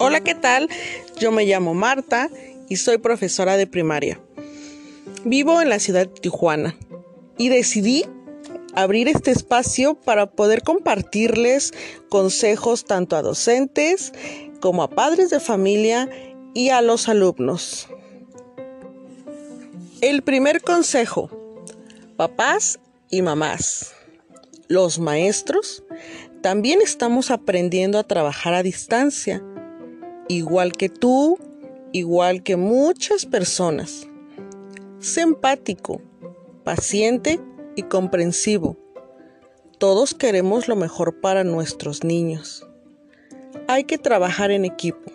Hola, ¿qué tal? Yo me llamo Marta y soy profesora de primaria. Vivo en la ciudad de Tijuana y decidí abrir este espacio para poder compartirles consejos tanto a docentes como a padres de familia y a los alumnos. El primer consejo, papás y mamás. Los maestros también estamos aprendiendo a trabajar a distancia igual que tú, igual que muchas personas. Sé empático, paciente y comprensivo. Todos queremos lo mejor para nuestros niños. Hay que trabajar en equipo.